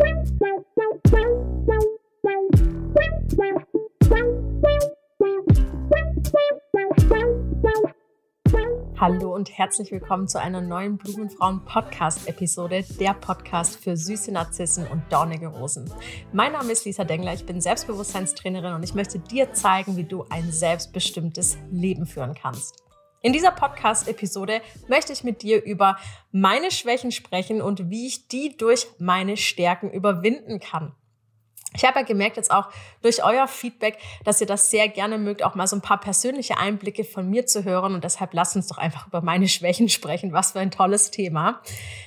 Thank you. Hallo und herzlich willkommen zu einer neuen Blumenfrauen Podcast Episode, der Podcast für süße Narzissen und dornige Rosen. Mein Name ist Lisa Dengler, ich bin Selbstbewusstseinstrainerin und ich möchte dir zeigen, wie du ein selbstbestimmtes Leben führen kannst. In dieser Podcast-Episode möchte ich mit dir über meine Schwächen sprechen und wie ich die durch meine Stärken überwinden kann. Ich habe ja gemerkt jetzt auch durch euer Feedback, dass ihr das sehr gerne mögt, auch mal so ein paar persönliche Einblicke von mir zu hören. Und deshalb lasst uns doch einfach über meine Schwächen sprechen. Was für ein tolles Thema.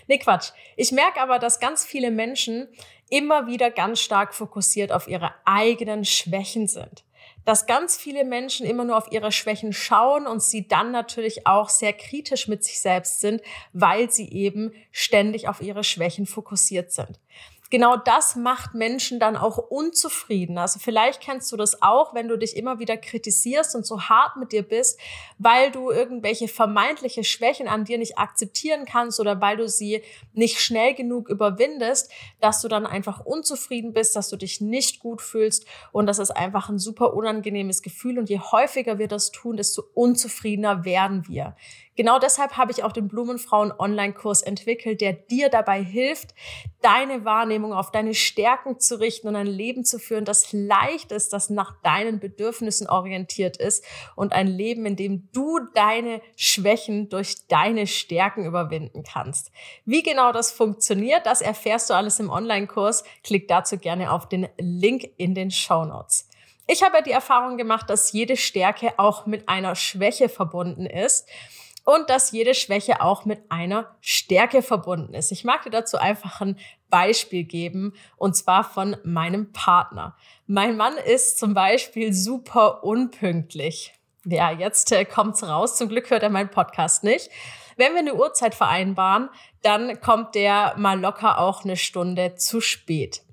Nee, Quatsch. Ich merke aber, dass ganz viele Menschen immer wieder ganz stark fokussiert auf ihre eigenen Schwächen sind. Dass ganz viele Menschen immer nur auf ihre Schwächen schauen und sie dann natürlich auch sehr kritisch mit sich selbst sind, weil sie eben ständig auf ihre Schwächen fokussiert sind genau das macht Menschen dann auch unzufrieden. Also vielleicht kennst du das auch, wenn du dich immer wieder kritisierst und so hart mit dir bist, weil du irgendwelche vermeintliche Schwächen an dir nicht akzeptieren kannst oder weil du sie nicht schnell genug überwindest, dass du dann einfach unzufrieden bist, dass du dich nicht gut fühlst und das ist einfach ein super unangenehmes Gefühl und je häufiger wir das tun, desto unzufriedener werden wir. Genau deshalb habe ich auch den Blumenfrauen Online-Kurs entwickelt, der dir dabei hilft, deine Wahrnehmung auf deine Stärken zu richten und ein Leben zu führen, das leicht ist, das nach deinen Bedürfnissen orientiert ist und ein Leben, in dem du deine Schwächen durch deine Stärken überwinden kannst. Wie genau das funktioniert, das erfährst du alles im Online-Kurs. Klick dazu gerne auf den Link in den Show Notes. Ich habe die Erfahrung gemacht, dass jede Stärke auch mit einer Schwäche verbunden ist und dass jede Schwäche auch mit einer Stärke verbunden ist. Ich mag dir dazu einfach ein Beispiel geben und zwar von meinem Partner. Mein Mann ist zum Beispiel super unpünktlich. Ja, jetzt äh, kommt's raus. Zum Glück hört er meinen Podcast nicht. Wenn wir eine Uhrzeit vereinbaren, dann kommt der mal locker auch eine Stunde zu spät.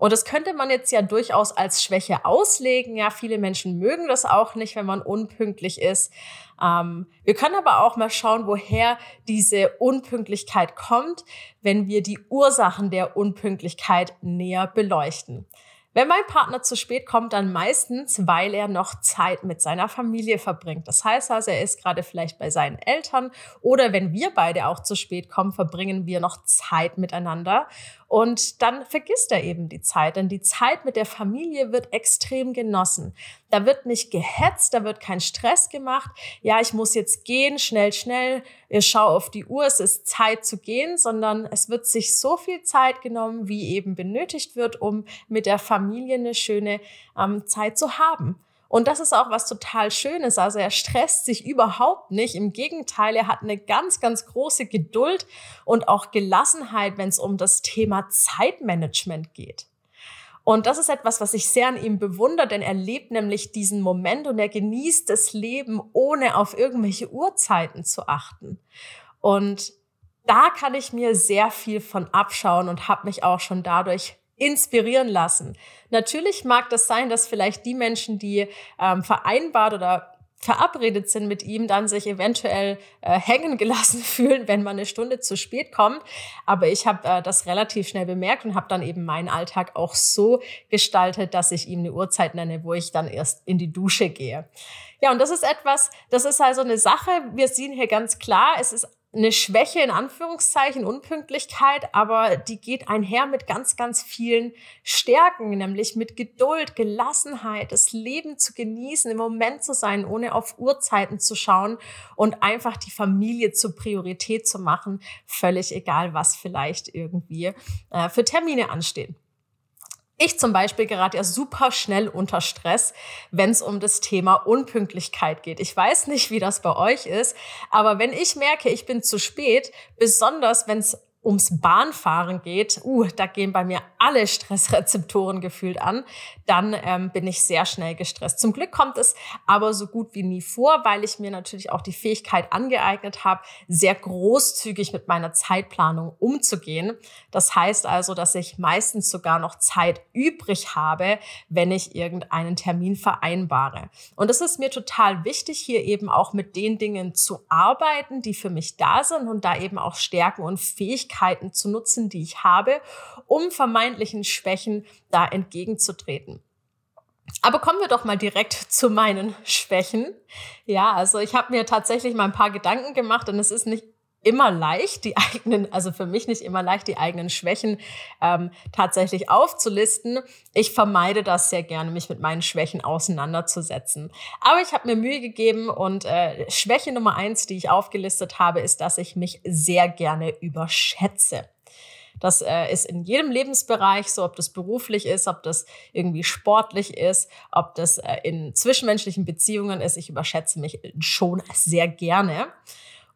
Und das könnte man jetzt ja durchaus als Schwäche auslegen. Ja, viele Menschen mögen das auch nicht, wenn man unpünktlich ist. Ähm, wir können aber auch mal schauen, woher diese Unpünktlichkeit kommt, wenn wir die Ursachen der Unpünktlichkeit näher beleuchten. Wenn mein Partner zu spät kommt, dann meistens, weil er noch Zeit mit seiner Familie verbringt. Das heißt also, er ist gerade vielleicht bei seinen Eltern oder wenn wir beide auch zu spät kommen, verbringen wir noch Zeit miteinander. Und dann vergisst er eben die Zeit, denn die Zeit mit der Familie wird extrem genossen. Da wird nicht gehetzt, da wird kein Stress gemacht. Ja, ich muss jetzt gehen, schnell, schnell. Ich schaue auf die Uhr, es ist Zeit zu gehen, sondern es wird sich so viel Zeit genommen, wie eben benötigt wird, um mit der Familie eine schöne ähm, Zeit zu haben. Und das ist auch was total Schönes. Also er stresst sich überhaupt nicht. Im Gegenteil, er hat eine ganz, ganz große Geduld und auch Gelassenheit, wenn es um das Thema Zeitmanagement geht. Und das ist etwas, was ich sehr an ihm bewundere, denn er lebt nämlich diesen Moment und er genießt das Leben, ohne auf irgendwelche Uhrzeiten zu achten. Und da kann ich mir sehr viel von abschauen und habe mich auch schon dadurch inspirieren lassen. Natürlich mag das sein, dass vielleicht die Menschen, die ähm, vereinbart oder verabredet sind mit ihm, dann sich eventuell äh, hängen gelassen fühlen, wenn man eine Stunde zu spät kommt. Aber ich habe äh, das relativ schnell bemerkt und habe dann eben meinen Alltag auch so gestaltet, dass ich ihm eine Uhrzeit nenne, wo ich dann erst in die Dusche gehe. Ja, und das ist etwas, das ist also eine Sache. Wir sehen hier ganz klar, es ist eine Schwäche in Anführungszeichen, Unpünktlichkeit, aber die geht einher mit ganz, ganz vielen Stärken, nämlich mit Geduld, Gelassenheit, das Leben zu genießen, im Moment zu sein, ohne auf Uhrzeiten zu schauen und einfach die Familie zur Priorität zu machen, völlig egal, was vielleicht irgendwie äh, für Termine anstehen. Ich zum Beispiel gerate ja super schnell unter Stress, wenn es um das Thema Unpünktlichkeit geht. Ich weiß nicht, wie das bei euch ist, aber wenn ich merke, ich bin zu spät, besonders wenn es ums Bahnfahren geht, uh, da gehen bei mir alle Stressrezeptoren gefühlt an, dann ähm, bin ich sehr schnell gestresst. Zum Glück kommt es aber so gut wie nie vor, weil ich mir natürlich auch die Fähigkeit angeeignet habe, sehr großzügig mit meiner Zeitplanung umzugehen. Das heißt also, dass ich meistens sogar noch Zeit übrig habe, wenn ich irgendeinen Termin vereinbare. Und es ist mir total wichtig, hier eben auch mit den Dingen zu arbeiten, die für mich da sind und da eben auch Stärken und Fähigkeiten Fähigkeiten zu nutzen, die ich habe, um vermeintlichen Schwächen da entgegenzutreten. Aber kommen wir doch mal direkt zu meinen Schwächen. Ja, also ich habe mir tatsächlich mal ein paar Gedanken gemacht und es ist nicht immer leicht, die eigenen, also für mich nicht immer leicht, die eigenen Schwächen ähm, tatsächlich aufzulisten. Ich vermeide das sehr gerne, mich mit meinen Schwächen auseinanderzusetzen. Aber ich habe mir Mühe gegeben und äh, Schwäche Nummer eins, die ich aufgelistet habe, ist, dass ich mich sehr gerne überschätze. Das äh, ist in jedem Lebensbereich so, ob das beruflich ist, ob das irgendwie sportlich ist, ob das äh, in zwischenmenschlichen Beziehungen ist. Ich überschätze mich schon sehr gerne.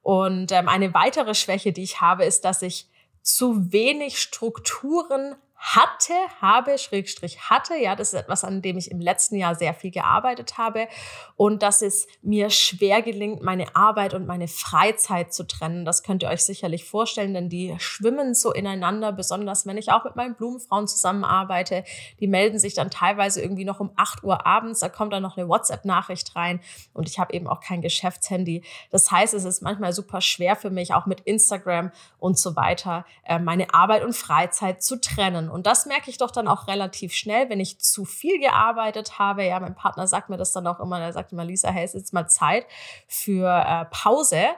Und ähm, eine weitere Schwäche, die ich habe, ist, dass ich zu wenig Strukturen hatte, habe, Schrägstrich hatte. Ja, das ist etwas, an dem ich im letzten Jahr sehr viel gearbeitet habe. Und dass es mir schwer gelingt, meine Arbeit und meine Freizeit zu trennen. Das könnt ihr euch sicherlich vorstellen, denn die schwimmen so ineinander, besonders wenn ich auch mit meinen Blumenfrauen zusammenarbeite. Die melden sich dann teilweise irgendwie noch um 8 Uhr abends. Da kommt dann noch eine WhatsApp-Nachricht rein. Und ich habe eben auch kein Geschäftshandy. Das heißt, es ist manchmal super schwer für mich, auch mit Instagram und so weiter, äh, meine Arbeit und Freizeit zu trennen. Und das merke ich doch dann auch relativ schnell, wenn ich zu viel gearbeitet habe. Ja, mein Partner sagt mir das dann auch immer. Er sagt immer, Lisa, hey, es ist jetzt mal Zeit für äh, Pause,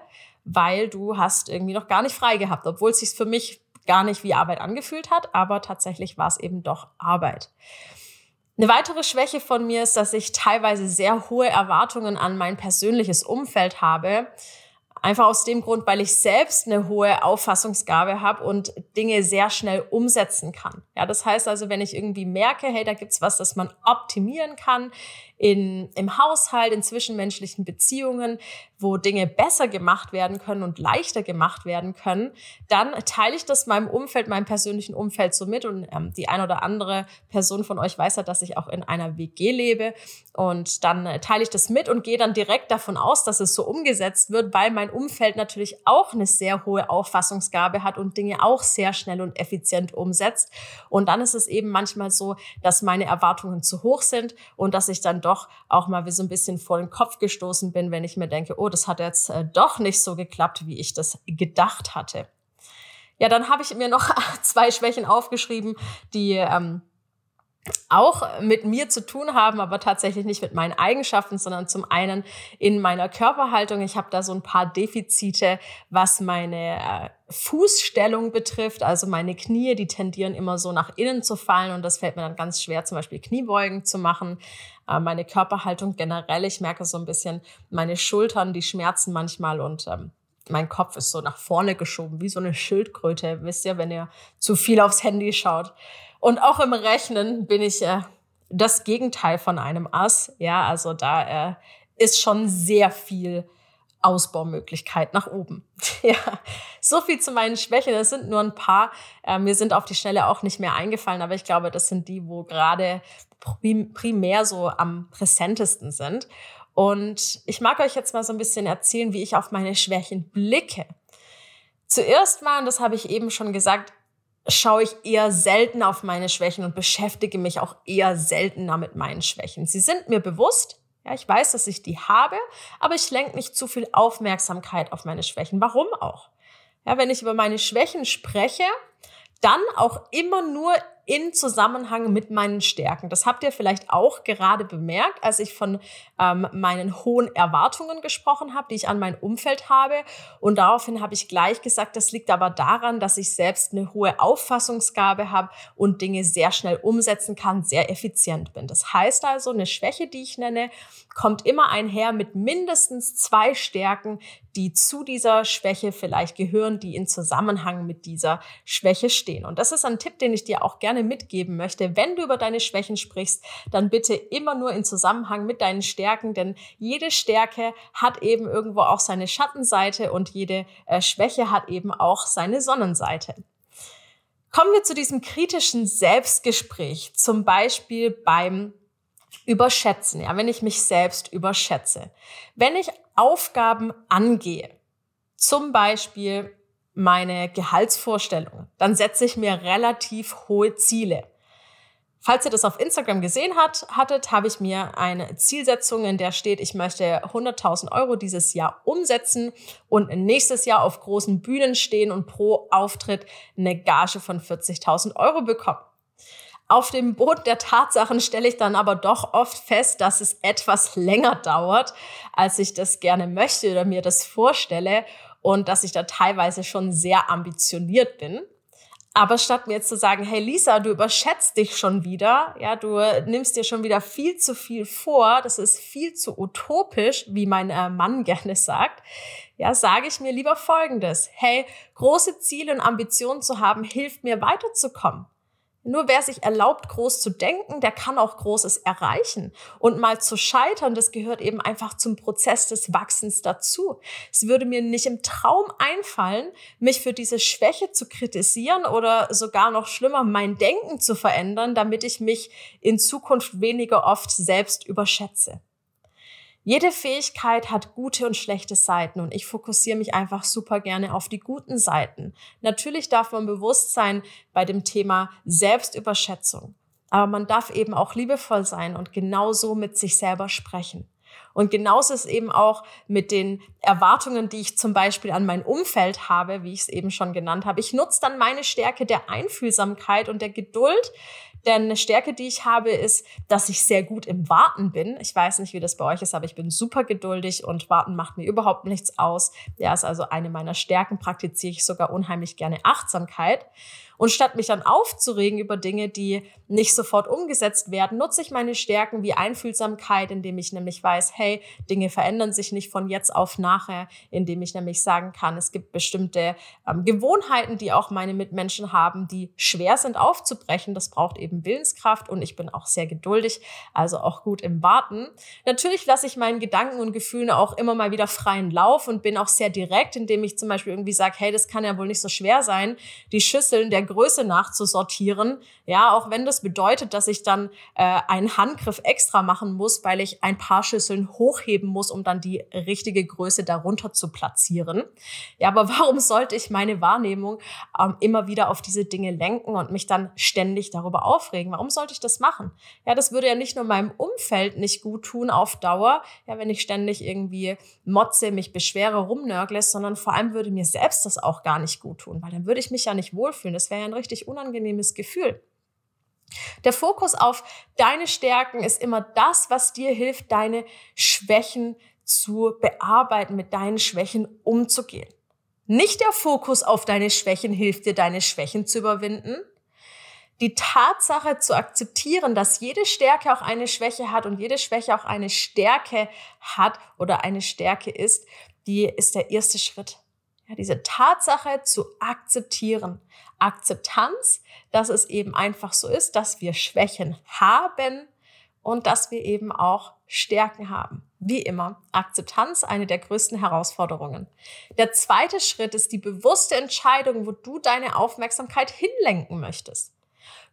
weil du hast irgendwie noch gar nicht frei gehabt, obwohl es sich für mich gar nicht wie Arbeit angefühlt hat, aber tatsächlich war es eben doch Arbeit. Eine weitere Schwäche von mir ist, dass ich teilweise sehr hohe Erwartungen an mein persönliches Umfeld habe Einfach aus dem Grund, weil ich selbst eine hohe Auffassungsgabe habe und Dinge sehr schnell umsetzen kann. Ja, das heißt also, wenn ich irgendwie merke, hey, da gibt's was, das man optimieren kann, in, im Haushalt, in zwischenmenschlichen Beziehungen, wo Dinge besser gemacht werden können und leichter gemacht werden können, dann teile ich das meinem Umfeld, meinem persönlichen Umfeld so mit. Und ähm, die ein oder andere Person von euch weiß ja, dass ich auch in einer WG lebe. Und dann äh, teile ich das mit und gehe dann direkt davon aus, dass es so umgesetzt wird, weil mein Umfeld natürlich auch eine sehr hohe Auffassungsgabe hat und Dinge auch sehr schnell und effizient umsetzt. Und dann ist es eben manchmal so, dass meine Erwartungen zu hoch sind und dass ich dann doch auch mal wie so ein bisschen vor den Kopf gestoßen bin, wenn ich mir denke, oh, das hat jetzt äh, doch nicht so geklappt, wie ich das gedacht hatte. Ja, dann habe ich mir noch zwei Schwächen aufgeschrieben, die ähm, auch mit mir zu tun haben, aber tatsächlich nicht mit meinen Eigenschaften, sondern zum einen in meiner Körperhaltung. Ich habe da so ein paar Defizite, was meine äh, Fußstellung betrifft. Also meine Knie, die tendieren immer so nach innen zu fallen und das fällt mir dann ganz schwer, zum Beispiel Kniebeugen zu machen. Äh, meine Körperhaltung generell, ich merke so ein bisschen meine Schultern, die schmerzen manchmal und ähm, mein Kopf ist so nach vorne geschoben, wie so eine Schildkröte, wisst ihr, wenn ihr zu viel aufs Handy schaut. Und auch im Rechnen bin ich äh, das Gegenteil von einem Ass. Ja, also da äh, ist schon sehr viel Ausbaumöglichkeit nach oben. ja, so viel zu meinen Schwächen. Das sind nur ein paar. Äh, mir sind auf die Schnelle auch nicht mehr eingefallen, aber ich glaube, das sind die, wo gerade primär so am präsentesten sind. Und ich mag euch jetzt mal so ein bisschen erzählen, wie ich auf meine Schwächen blicke. Zuerst mal, und das habe ich eben schon gesagt, schaue ich eher selten auf meine Schwächen und beschäftige mich auch eher seltener mit meinen Schwächen. Sie sind mir bewusst. Ja, ich weiß, dass ich die habe, aber ich lenke nicht zu viel Aufmerksamkeit auf meine Schwächen. Warum auch? Ja, wenn ich über meine Schwächen spreche, dann auch immer nur in Zusammenhang mit meinen Stärken. Das habt ihr vielleicht auch gerade bemerkt, als ich von ähm, meinen hohen Erwartungen gesprochen habe, die ich an mein Umfeld habe. Und daraufhin habe ich gleich gesagt, das liegt aber daran, dass ich selbst eine hohe Auffassungsgabe habe und Dinge sehr schnell umsetzen kann, sehr effizient bin. Das heißt also, eine Schwäche, die ich nenne, kommt immer einher mit mindestens zwei Stärken, die zu dieser Schwäche vielleicht gehören, die in Zusammenhang mit dieser Schwäche stehen. Und das ist ein Tipp, den ich dir auch gerne mitgeben möchte, wenn du über deine Schwächen sprichst, dann bitte immer nur in Zusammenhang mit deinen Stärken, denn jede Stärke hat eben irgendwo auch seine Schattenseite und jede äh, Schwäche hat eben auch seine Sonnenseite. Kommen wir zu diesem kritischen Selbstgespräch, zum Beispiel beim Überschätzen, ja, wenn ich mich selbst überschätze. Wenn ich Aufgaben angehe, zum Beispiel meine Gehaltsvorstellung, dann setze ich mir relativ hohe Ziele. Falls ihr das auf Instagram gesehen hat, hattet, habe ich mir eine Zielsetzung, in der steht, ich möchte 100.000 Euro dieses Jahr umsetzen und nächstes Jahr auf großen Bühnen stehen und pro Auftritt eine Gage von 40.000 Euro bekommen. Auf dem Boot der Tatsachen stelle ich dann aber doch oft fest, dass es etwas länger dauert, als ich das gerne möchte oder mir das vorstelle und dass ich da teilweise schon sehr ambitioniert bin. Aber statt mir jetzt zu sagen, hey Lisa, du überschätzt dich schon wieder, ja, du nimmst dir schon wieder viel zu viel vor, das ist viel zu utopisch, wie mein äh, Mann gerne sagt, ja, sage ich mir lieber Folgendes. Hey, große Ziele und Ambitionen zu haben, hilft mir weiterzukommen. Nur wer sich erlaubt, groß zu denken, der kann auch Großes erreichen. Und mal zu scheitern, das gehört eben einfach zum Prozess des Wachsens dazu. Es würde mir nicht im Traum einfallen, mich für diese Schwäche zu kritisieren oder sogar noch schlimmer, mein Denken zu verändern, damit ich mich in Zukunft weniger oft selbst überschätze. Jede Fähigkeit hat gute und schlechte Seiten und ich fokussiere mich einfach super gerne auf die guten Seiten. Natürlich darf man bewusst sein bei dem Thema Selbstüberschätzung, aber man darf eben auch liebevoll sein und genauso mit sich selber sprechen. Und genauso ist eben auch mit den Erwartungen, die ich zum Beispiel an mein Umfeld habe, wie ich es eben schon genannt habe. Ich nutze dann meine Stärke der Einfühlsamkeit und der Geduld, denn eine Stärke, die ich habe, ist, dass ich sehr gut im Warten bin. Ich weiß nicht, wie das bei euch ist, aber ich bin super geduldig und Warten macht mir überhaupt nichts aus. Ja, ist also eine meiner Stärken, praktiziere ich sogar unheimlich gerne Achtsamkeit. Und statt mich dann aufzuregen über Dinge, die nicht sofort umgesetzt werden, nutze ich meine Stärken wie Einfühlsamkeit, indem ich nämlich weiß, hey, Dinge verändern sich nicht von jetzt auf nachher, indem ich nämlich sagen kann, es gibt bestimmte ähm, Gewohnheiten, die auch meine Mitmenschen haben, die schwer sind aufzubrechen. Das braucht eben Willenskraft und ich bin auch sehr geduldig, also auch gut im Warten. Natürlich lasse ich meinen Gedanken und Gefühlen auch immer mal wieder freien Lauf und bin auch sehr direkt, indem ich zum Beispiel irgendwie sage, hey, das kann ja wohl nicht so schwer sein, die Schüsseln der Größe nachzusortieren. Ja, auch wenn das bedeutet, dass ich dann äh, einen Handgriff extra machen muss, weil ich ein paar Schüsseln hochheben muss, um dann die richtige Größe darunter zu platzieren. Ja, aber warum sollte ich meine Wahrnehmung ähm, immer wieder auf diese Dinge lenken und mich dann ständig darüber aufregen? Warum sollte ich das machen? Ja, das würde ja nicht nur meinem Umfeld nicht gut tun auf Dauer, ja, wenn ich ständig irgendwie motze, mich beschwere, rumnörgle, sondern vor allem würde mir selbst das auch gar nicht gut tun, weil dann würde ich mich ja nicht wohlfühlen. Das wäre ja ein richtig unangenehmes Gefühl. Der Fokus auf deine Stärken ist immer das, was dir hilft, deine Schwächen zu bearbeiten, mit deinen Schwächen umzugehen. Nicht der Fokus auf deine Schwächen hilft dir, deine Schwächen zu überwinden. Die Tatsache zu akzeptieren, dass jede Stärke auch eine Schwäche hat und jede Schwäche auch eine Stärke hat oder eine Stärke ist, die ist der erste Schritt. Ja, diese Tatsache zu akzeptieren. Akzeptanz, dass es eben einfach so ist, dass wir Schwächen haben und dass wir eben auch Stärken haben. Wie immer, Akzeptanz eine der größten Herausforderungen. Der zweite Schritt ist die bewusste Entscheidung, wo du deine Aufmerksamkeit hinlenken möchtest.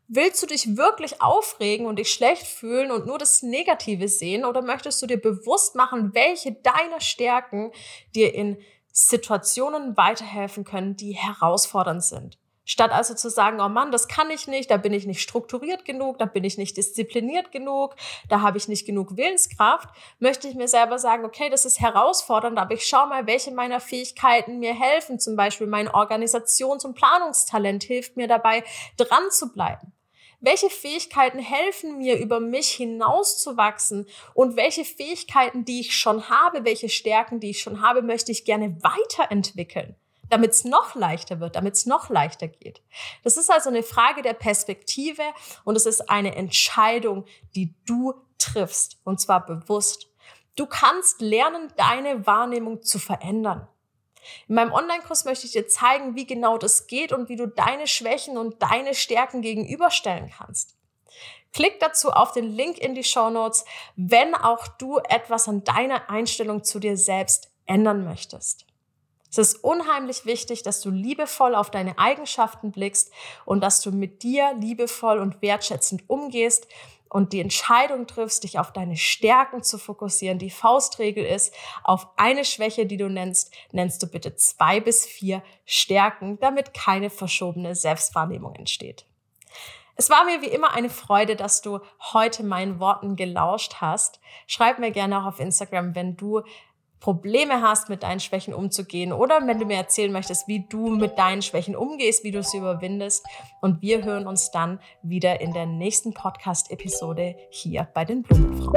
Willst du dich wirklich aufregen und dich schlecht fühlen und nur das Negative sehen oder möchtest du dir bewusst machen, welche deiner Stärken dir in Situationen weiterhelfen können, die herausfordernd sind. Statt also zu sagen, oh Mann, das kann ich nicht, da bin ich nicht strukturiert genug, da bin ich nicht diszipliniert genug, da habe ich nicht genug Willenskraft, möchte ich mir selber sagen, okay, das ist herausfordernd, aber ich schaue mal, welche meiner Fähigkeiten mir helfen. Zum Beispiel mein Organisations- und Planungstalent hilft mir dabei, dran zu bleiben. Welche Fähigkeiten helfen mir, über mich hinauszuwachsen? Und welche Fähigkeiten, die ich schon habe, welche Stärken, die ich schon habe, möchte ich gerne weiterentwickeln? Damit es noch leichter wird, damit es noch leichter geht. Das ist also eine Frage der Perspektive und es ist eine Entscheidung, die du triffst und zwar bewusst. Du kannst lernen, deine Wahrnehmung zu verändern. In meinem Online-Kurs möchte ich dir zeigen, wie genau das geht und wie du deine Schwächen und deine Stärken gegenüberstellen kannst. Klick dazu auf den Link in die Show Notes, wenn auch du etwas an deiner Einstellung zu dir selbst ändern möchtest. Es ist unheimlich wichtig, dass du liebevoll auf deine Eigenschaften blickst und dass du mit dir liebevoll und wertschätzend umgehst und die Entscheidung triffst, dich auf deine Stärken zu fokussieren. Die Faustregel ist, auf eine Schwäche, die du nennst, nennst du bitte zwei bis vier Stärken, damit keine verschobene Selbstwahrnehmung entsteht. Es war mir wie immer eine Freude, dass du heute meinen Worten gelauscht hast. Schreib mir gerne auch auf Instagram, wenn du Probleme hast, mit deinen Schwächen umzugehen oder wenn du mir erzählen möchtest, wie du mit deinen Schwächen umgehst, wie du sie überwindest. Und wir hören uns dann wieder in der nächsten Podcast-Episode hier bei den Blumenfrauen.